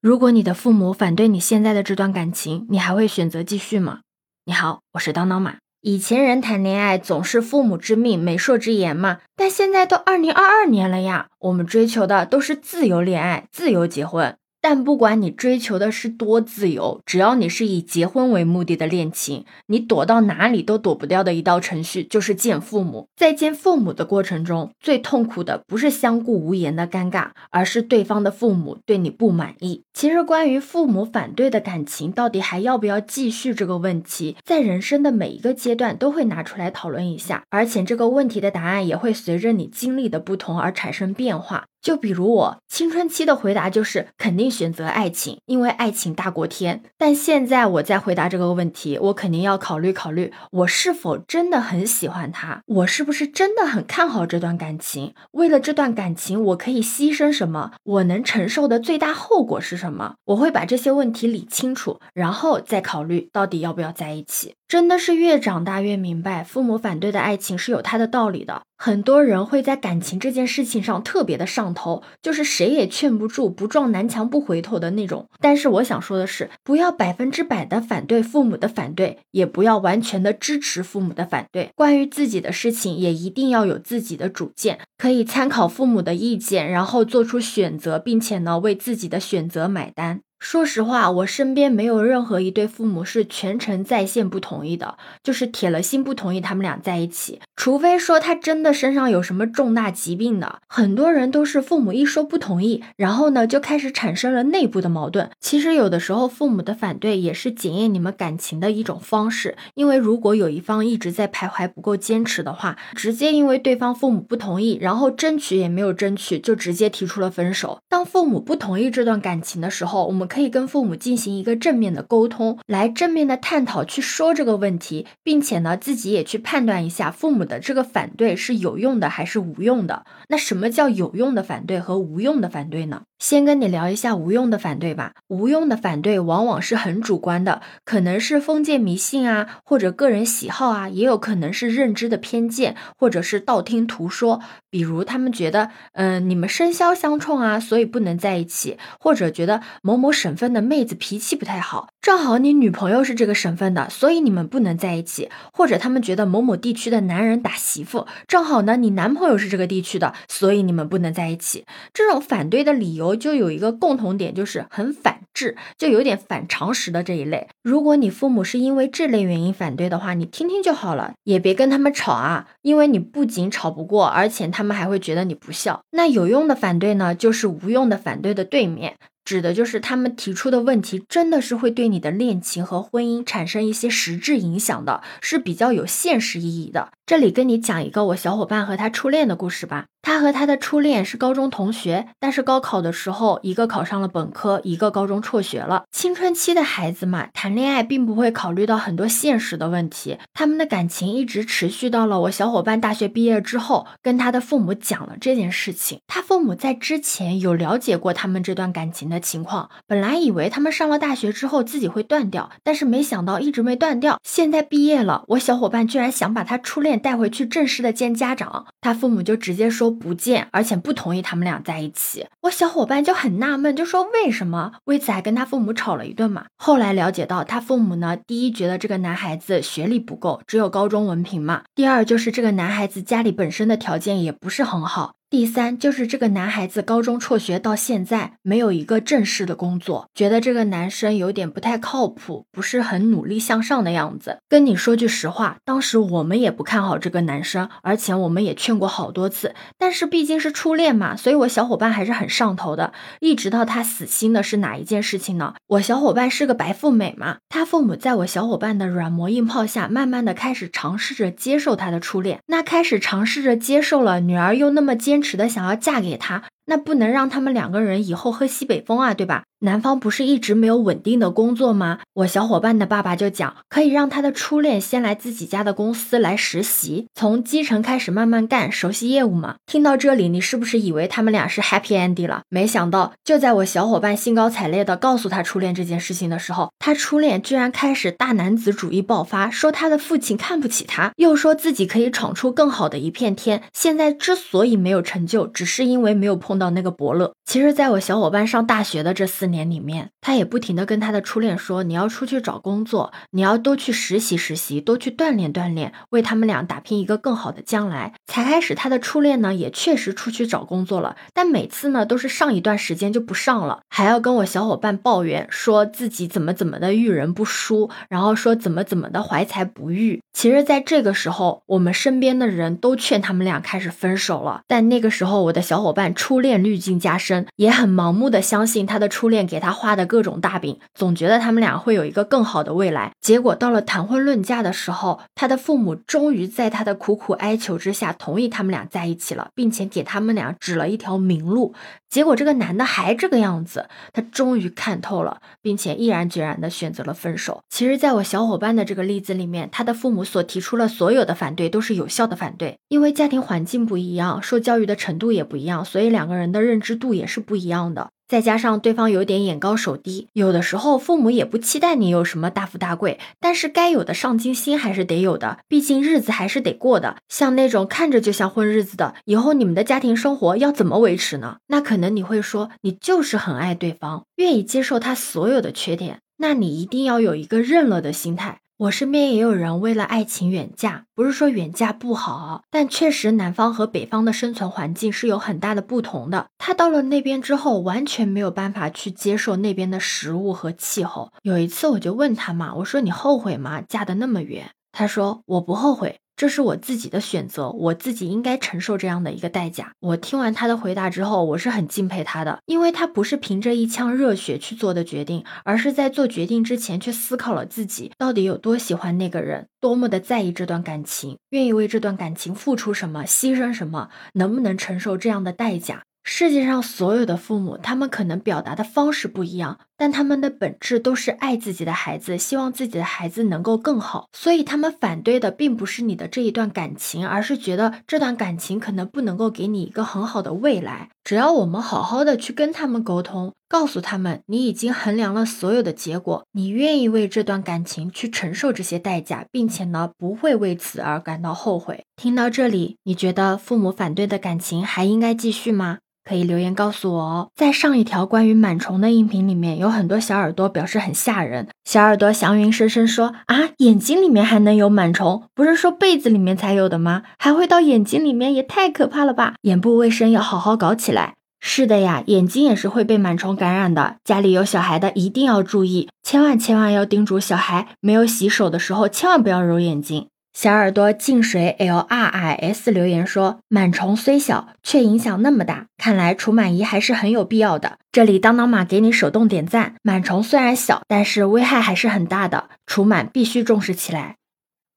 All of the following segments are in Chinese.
如果你的父母反对你现在的这段感情，你还会选择继续吗？你好，我是当当马。以前人谈恋爱总是父母之命、媒妁之言嘛，但现在都二零二二年了呀，我们追求的都是自由恋爱、自由结婚。但不管你追求的是多自由，只要你是以结婚为目的的恋情，你躲到哪里都躲不掉的一道程序就是见父母。在见父母的过程中，最痛苦的不是相顾无言的尴尬，而是对方的父母对你不满意。其实，关于父母反对的感情到底还要不要继续这个问题，在人生的每一个阶段都会拿出来讨论一下，而且这个问题的答案也会随着你经历的不同而产生变化。就比如我青春期的回答就是肯定选择爱情，因为爱情大过天。但现在我在回答这个问题，我肯定要考虑考虑，我是否真的很喜欢他，我是不是真的很看好这段感情？为了这段感情，我可以牺牲什么？我能承受的最大后果是什么？我会把这些问题理清楚，然后再考虑到底要不要在一起。真的是越长大越明白，父母反对的爱情是有它的道理的。很多人会在感情这件事情上特别的上头，就是谁也劝不住，不撞南墙不回头的那种。但是我想说的是，不要百分之百的反对父母的反对，也不要完全的支持父母的反对。关于自己的事情，也一定要有自己的主见，可以参考父母的意见，然后做出选择，并且呢，为自己的选择买单。说实话，我身边没有任何一对父母是全程在线不同意的，就是铁了心不同意他们俩在一起。除非说他真的身上有什么重大疾病的，很多人都是父母一说不同意，然后呢就开始产生了内部的矛盾。其实有的时候父母的反对也是检验你们感情的一种方式，因为如果有一方一直在徘徊不够坚持的话，直接因为对方父母不同意，然后争取也没有争取，就直接提出了分手。当父母不同意这段感情的时候，我们。可以跟父母进行一个正面的沟通，来正面的探讨，去说这个问题，并且呢，自己也去判断一下父母的这个反对是有用的还是无用的。那什么叫有用的反对和无用的反对呢？先跟你聊一下无用的反对吧。无用的反对往往是很主观的，可能是封建迷信啊，或者个人喜好啊，也有可能是认知的偏见，或者是道听途说。比如他们觉得，嗯，你们生肖相冲啊，所以不能在一起，或者觉得某某省份的妹子脾气不太好，正好你女朋友是这个省份的，所以你们不能在一起。或者他们觉得某某地区的男人打媳妇，正好呢你男朋友是这个地区的，所以你们不能在一起。这种反对的理由。就有一个共同点，就是很反智，就有点反常识的这一类。如果你父母是因为这类原因反对的话，你听听就好了，也别跟他们吵啊，因为你不仅吵不过，而且他们还会觉得你不孝。那有用的反对呢，就是无用的反对的对面。指的就是他们提出的问题，真的是会对你的恋情和婚姻产生一些实质影响的，是比较有现实意义的。这里跟你讲一个我小伙伴和他初恋的故事吧。他和他的初恋是高中同学，但是高考的时候，一个考上了本科，一个高中辍学了。青春期的孩子嘛，谈恋爱并不会考虑到很多现实的问题，他们的感情一直持续到了我小伙伴大学毕业之后，跟他的父母讲了这件事情。他父母在之前有了解过他们这段感情的。情况本来以为他们上了大学之后自己会断掉，但是没想到一直没断掉。现在毕业了，我小伙伴居然想把他初恋带回去正式的见家长，他父母就直接说不见，而且不同意他们俩在一起。我小伙伴就很纳闷，就说为什么？为此还跟他父母吵了一顿嘛。后来了解到，他父母呢，第一觉得这个男孩子学历不够，只有高中文凭嘛；第二就是这个男孩子家里本身的条件也不是很好。第三就是这个男孩子高中辍学到现在没有一个正式的工作，觉得这个男生有点不太靠谱，不是很努力向上的样子。跟你说句实话，当时我们也不看好这个男生，而且我们也劝过好多次。但是毕竟是初恋嘛，所以我小伙伴还是很上头的。一直到他死心的是哪一件事情呢？我小伙伴是个白富美嘛，他父母在我小伙伴的软磨硬泡下，慢慢的开始尝试着接受他的初恋。那开始尝试着接受了，女儿又那么坚。坚持的想要嫁给他。那不能让他们两个人以后喝西北风啊，对吧？男方不是一直没有稳定的工作吗？我小伙伴的爸爸就讲，可以让他的初恋先来自己家的公司来实习，从基层开始慢慢干，熟悉业务嘛。听到这里，你是不是以为他们俩是 happy ending 了？没想到，就在我小伙伴兴高采烈的告诉他初恋这件事情的时候，他初恋居然开始大男子主义爆发，说他的父亲看不起他，又说自己可以闯出更好的一片天。现在之所以没有成就，只是因为没有碰。到那个伯乐。其实，在我小伙伴上大学的这四年里面，他也不停的跟他的初恋说：“你要出去找工作，你要多去实习实习，多去锻炼锻炼，为他们俩打拼一个更好的将来。”才开始，他的初恋呢也确实出去找工作了，但每次呢都是上一段时间就不上了，还要跟我小伙伴抱怨说自己怎么怎么的遇人不淑，然后说怎么怎么的怀才不遇。其实，在这个时候，我们身边的人都劝他们俩开始分手了，但那个时候，我的小伙伴初恋恋滤镜加深，也很盲目的相信他的初恋给他画的各种大饼，总觉得他们俩会有一个更好的未来。结果到了谈婚论嫁的时候，他的父母终于在他的苦苦哀求之下，同意他们俩在一起了，并且给他们俩指了一条明路。结果这个男的还这个样子，他终于看透了，并且毅然决然的选择了分手。其实，在我小伙伴的这个例子里面，他的父母所提出了所有的反对都是有效的反对，因为家庭环境不一样，受教育的程度也不一样，所以两个人人的认知度也是不一样的。再加上对方有点眼高手低，有的时候父母也不期待你有什么大富大贵，但是该有的上进心还是得有的，毕竟日子还是得过的。像那种看着就像混日子的，以后你们的家庭生活要怎么维持呢？那可能你会说，你就是很爱对方，愿意接受他所有的缺点，那你一定要有一个认了的心态。我身边也有人为了爱情远嫁，不是说远嫁不好，但确实南方和北方的生存环境是有很大的不同的。他到了那边之后，完全没有办法去接受那边的食物和气候。有一次我就问他嘛，我说你后悔吗？嫁的那么远？他说我不后悔。这是我自己的选择，我自己应该承受这样的一个代价。我听完他的回答之后，我是很敬佩他的，因为他不是凭着一腔热血去做的决定，而是在做决定之前去思考了自己到底有多喜欢那个人，多么的在意这段感情，愿意为这段感情付出什么，牺牲什么，能不能承受这样的代价。世界上所有的父母，他们可能表达的方式不一样，但他们的本质都是爱自己的孩子，希望自己的孩子能够更好。所以他们反对的并不是你的这一段感情，而是觉得这段感情可能不能够给你一个很好的未来。只要我们好好的去跟他们沟通，告诉他们你已经衡量了所有的结果，你愿意为这段感情去承受这些代价，并且呢不会为此而感到后悔。听到这里，你觉得父母反对的感情还应该继续吗？可以留言告诉我哦。在上一条关于螨虫的音频里面，有很多小耳朵表示很吓人。小耳朵祥云声声说：“啊，眼睛里面还能有螨虫？不是说被子里面才有的吗？还会到眼睛里面，也太可怕了吧！眼部卫生要好好搞起来。”是的呀，眼睛也是会被螨虫感染的。家里有小孩的一定要注意，千万千万要叮嘱小孩，没有洗手的时候千万不要揉眼睛。小耳朵进水 L R I S 留言说：“螨虫虽小，却影响那么大，看来除螨仪还是很有必要的。”这里当当马给你手动点赞。螨虫虽然小，但是危害还是很大的，除螨必须重视起来。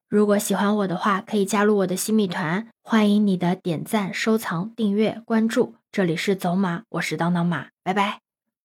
如果喜欢我的话，可以加入我的新米团，欢迎你的点赞、收藏、订阅、关注。这里是走马，我是当当马，拜拜。